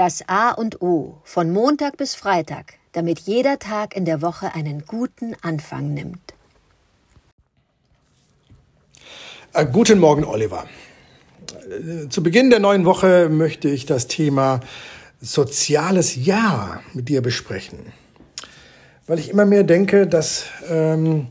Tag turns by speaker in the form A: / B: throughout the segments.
A: Das A und O von Montag bis Freitag, damit jeder Tag in der Woche einen guten Anfang nimmt.
B: Äh, guten Morgen, Oliver. Äh, zu Beginn der neuen Woche möchte ich das Thema soziales Ja mit dir besprechen. Weil ich immer mehr denke, dass ähm,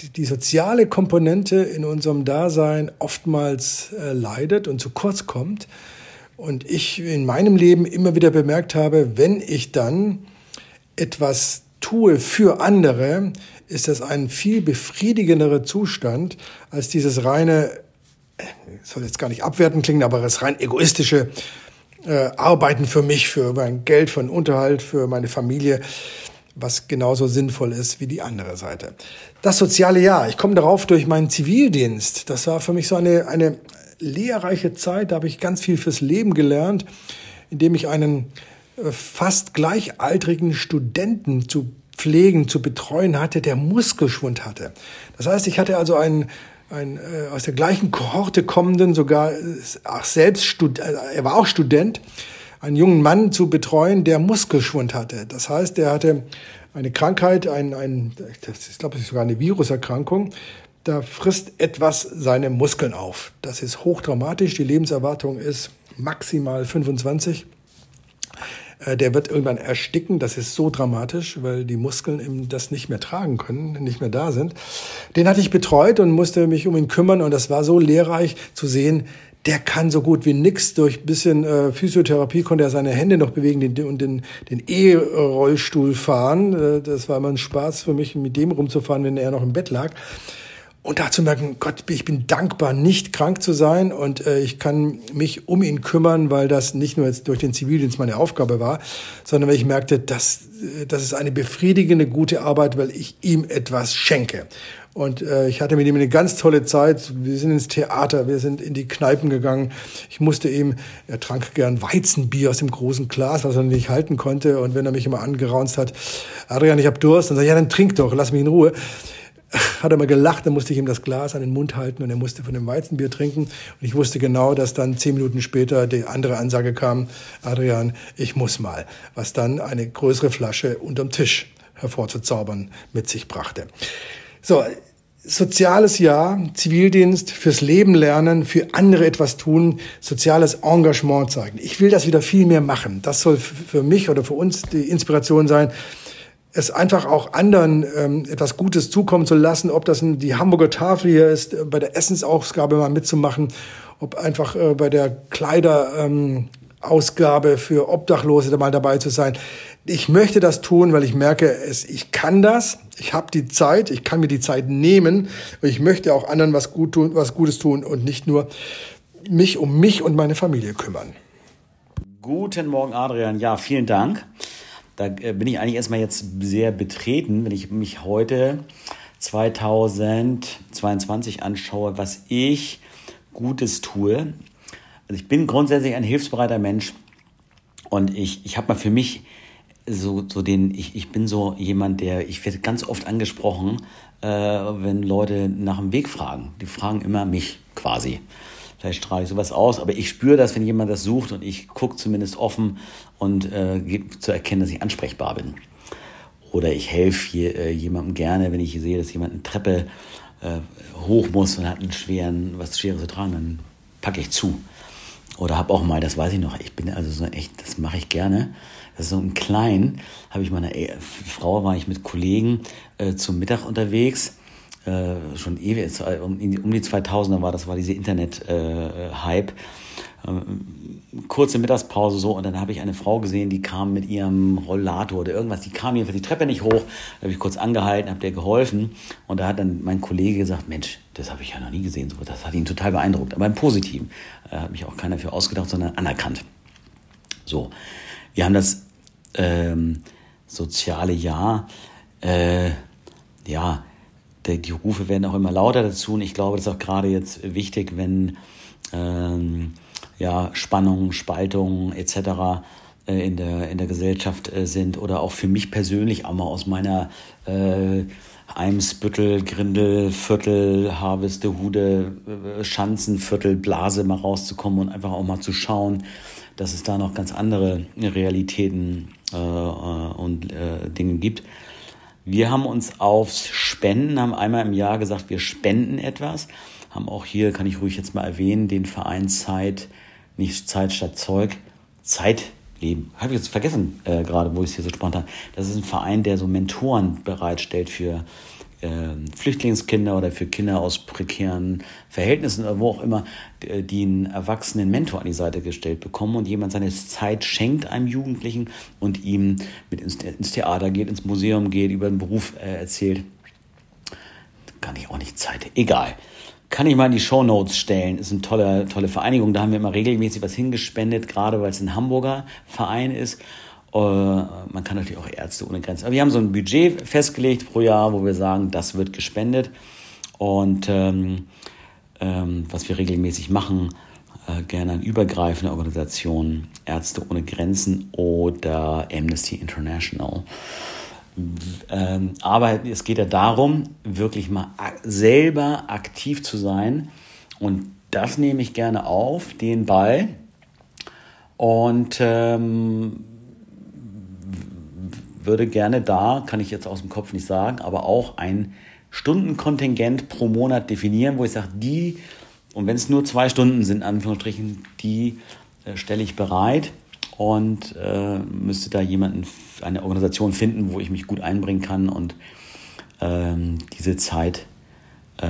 B: die, die, soziale Komponente in unserem Dasein oftmals äh, leidet und zu kurz kommt und ich in meinem Leben immer wieder bemerkt habe, wenn ich dann etwas tue für andere, ist das ein viel befriedigenderer Zustand als dieses reine, soll jetzt gar nicht abwertend klingen, aber das rein egoistische äh, Arbeiten für mich, für mein Geld, für den Unterhalt, für meine Familie, was genauso sinnvoll ist wie die andere Seite. Das soziale Jahr, ich komme darauf durch meinen Zivildienst. Das war für mich so eine, eine lehrreiche Zeit, da habe ich ganz viel fürs Leben gelernt, indem ich einen äh, fast gleichaltrigen Studenten zu pflegen, zu betreuen hatte, der Muskelschwund hatte. Das heißt, ich hatte also einen, einen äh, aus der gleichen Kohorte kommenden, sogar ach, selbst Stud äh, er war auch Student, einen jungen Mann zu betreuen, der Muskelschwund hatte. Das heißt, er hatte eine Krankheit, ein, ein ich glaube, es ist sogar eine Viruserkrankung, da frisst etwas seine Muskeln auf. Das ist hochdramatisch. Die Lebenserwartung ist maximal 25. Äh, der wird irgendwann ersticken. Das ist so dramatisch, weil die Muskeln ihm das nicht mehr tragen können, nicht mehr da sind. Den hatte ich betreut und musste mich um ihn kümmern. Und das war so lehrreich zu sehen, der kann so gut wie nix. Durch bisschen äh, Physiotherapie konnte er seine Hände noch bewegen und den, den E-Rollstuhl fahren. Äh, das war immer ein Spaß für mich, mit dem rumzufahren, wenn er noch im Bett lag. Und dazu merken, Gott, ich bin dankbar, nicht krank zu sein und äh, ich kann mich um ihn kümmern, weil das nicht nur jetzt durch den Zivildienst meine Aufgabe war, sondern weil ich merkte, dass äh, das ist eine befriedigende, gute Arbeit, weil ich ihm etwas schenke. Und äh, ich hatte mit ihm eine ganz tolle Zeit. Wir sind ins Theater, wir sind in die Kneipen gegangen. Ich musste ihm, er trank gern Weizenbier aus dem großen Glas, was er nicht halten konnte. Und wenn er mich immer angeraunzt hat, Adrian, ich hab Durst, dann sag ich, ja, dann trink doch, lass mich in Ruhe hat er mal gelacht, dann musste ich ihm das Glas an den Mund halten und er musste von dem Weizenbier trinken. Und ich wusste genau, dass dann zehn Minuten später die andere Ansage kam, Adrian, ich muss mal, was dann eine größere Flasche unterm Tisch hervorzuzaubern mit sich brachte. So, soziales Jahr, Zivildienst, fürs Leben lernen, für andere etwas tun, soziales Engagement zeigen. Ich will das wieder viel mehr machen. Das soll für mich oder für uns die Inspiration sein, es einfach auch anderen ähm, etwas Gutes zukommen zu lassen, ob das die Hamburger Tafel hier ist, äh, bei der Essensausgabe mal mitzumachen, ob einfach äh, bei der Kleiderausgabe ähm, für Obdachlose mal dabei zu sein. Ich möchte das tun, weil ich merke, es, ich kann das, ich habe die Zeit, ich kann mir die Zeit nehmen und ich möchte auch anderen was, gut tun, was Gutes tun und nicht nur mich um mich und meine Familie kümmern.
C: Guten Morgen, Adrian. Ja, vielen Dank. Da äh, bin ich eigentlich erstmal jetzt sehr betreten, wenn ich mich heute 2022 anschaue, was ich Gutes tue. Also ich bin grundsätzlich ein hilfsbereiter Mensch und ich, ich habe mal für mich so, so den, ich, ich bin so jemand, der, ich werde ganz oft angesprochen, äh, wenn Leute nach dem Weg fragen. Die fragen immer mich quasi. Vielleicht strahle ich sowas aus, aber ich spüre das, wenn jemand das sucht und ich gucke zumindest offen und äh, gebe zu erkennen, dass ich ansprechbar bin. Oder ich helfe äh, jemandem gerne, wenn ich sehe, dass jemand eine Treppe äh, hoch muss und hat einen schweren, was Schweres zu tragen, dann packe ich zu. Oder habe auch mal, das weiß ich noch, ich bin also so echt, das mache ich gerne. Das ist so ein klein, habe ich meiner äh, Frau, war ich mit Kollegen äh, zum Mittag unterwegs äh, schon ewig, um, um die 2000er war, das war diese Internet-Hype. Äh, ähm, kurze Mittagspause so und dann habe ich eine Frau gesehen, die kam mit ihrem Rollator oder irgendwas, die kam jedenfalls die Treppe nicht hoch, da habe ich kurz angehalten, habe der geholfen und da hat dann mein Kollege gesagt, Mensch, das habe ich ja noch nie gesehen, so, das hat ihn total beeindruckt, aber im Positiven, da hat mich auch keiner für ausgedacht, sondern anerkannt. So, wir haben das ähm, soziale Jahr, äh, ja, die Rufe werden auch immer lauter dazu und ich glaube, das ist auch gerade jetzt wichtig, wenn ähm, ja, Spannungen, Spaltungen etc. Äh, in der, in der Gesellschaft äh, sind oder auch für mich persönlich auch mal aus meiner äh, Eimsbüttel, Grindel, Viertel, Harvestehude, äh, Schanzenviertel, Blase mal rauszukommen und einfach auch mal zu schauen, dass es da noch ganz andere Realitäten äh, und äh, Dinge gibt. Wir haben uns aufs Spenden, haben einmal im Jahr gesagt, wir spenden etwas, haben auch hier, kann ich ruhig jetzt mal erwähnen, den Verein Zeit, nicht Zeit statt Zeug, Zeitleben. Habe ich jetzt vergessen, äh, gerade wo ich es hier so spontan. Das ist ein Verein, der so Mentoren bereitstellt für Flüchtlingskinder oder für Kinder aus prekären Verhältnissen oder wo auch immer, die einen erwachsenen Mentor an die Seite gestellt bekommen und jemand seine Zeit schenkt einem Jugendlichen und ihm mit ins, Theater geht, ins Museum geht, über den Beruf äh, erzählt. Kann ich auch nicht Zeit. Egal. Kann ich mal in die Show Notes stellen. Ist eine tolle, tolle Vereinigung. Da haben wir immer regelmäßig was hingespendet, gerade weil es ein Hamburger Verein ist. Äh, man kann natürlich auch Ärzte ohne Grenzen. Aber wir haben so ein Budget festgelegt pro Jahr, wo wir sagen, das wird gespendet. Und ähm, ähm, was wir regelmäßig machen, äh, gerne an übergreifende Organisationen, Ärzte ohne Grenzen oder Amnesty International. Ähm, aber es geht ja darum, wirklich mal selber aktiv zu sein. Und das nehme ich gerne auf, den Ball. Und ähm, würde gerne da, kann ich jetzt aus dem Kopf nicht sagen, aber auch ein Stundenkontingent pro Monat definieren, wo ich sage, die, und wenn es nur zwei Stunden sind, Anführungsstrichen, die äh, stelle ich bereit und äh, müsste da jemanden, eine Organisation finden, wo ich mich gut einbringen kann und ähm, diese Zeit äh,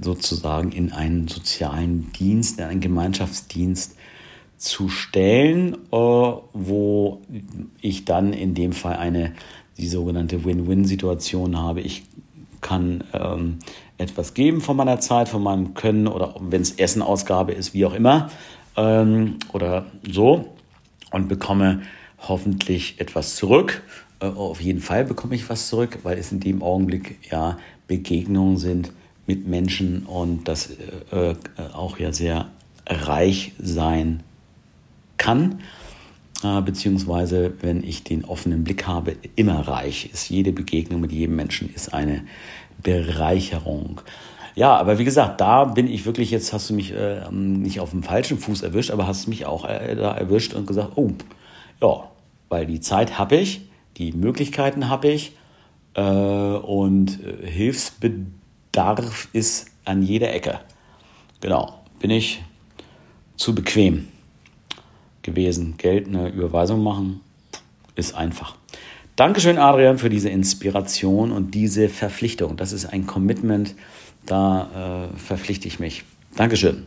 C: sozusagen in einen sozialen Dienst, in einen Gemeinschaftsdienst zu stellen, äh, wo ich dann in dem Fall eine, die sogenannte Win-Win-Situation habe. Ich kann ähm, etwas geben von meiner Zeit, von meinem Können oder wenn es Essenausgabe ist, wie auch immer, ähm, oder so und bekomme hoffentlich etwas zurück. Äh, auf jeden Fall bekomme ich was zurück, weil es in dem Augenblick ja Begegnungen sind mit Menschen und das äh, äh auch ja sehr reich sein kann, äh, beziehungsweise wenn ich den offenen Blick habe, immer reich ist. Jede Begegnung mit jedem Menschen ist eine Bereicherung. Ja, aber wie gesagt, da bin ich wirklich, jetzt hast du mich äh, nicht auf dem falschen Fuß erwischt, aber hast mich auch äh, da erwischt und gesagt, oh, ja, weil die Zeit habe ich, die Möglichkeiten habe ich äh, und äh, Hilfsbedarf ist an jeder Ecke. Genau, bin ich zu bequem gewesen. Geld eine Überweisung machen ist einfach. Dankeschön, Adrian, für diese Inspiration und diese Verpflichtung. Das ist ein Commitment, da äh, verpflichte ich mich. Dankeschön.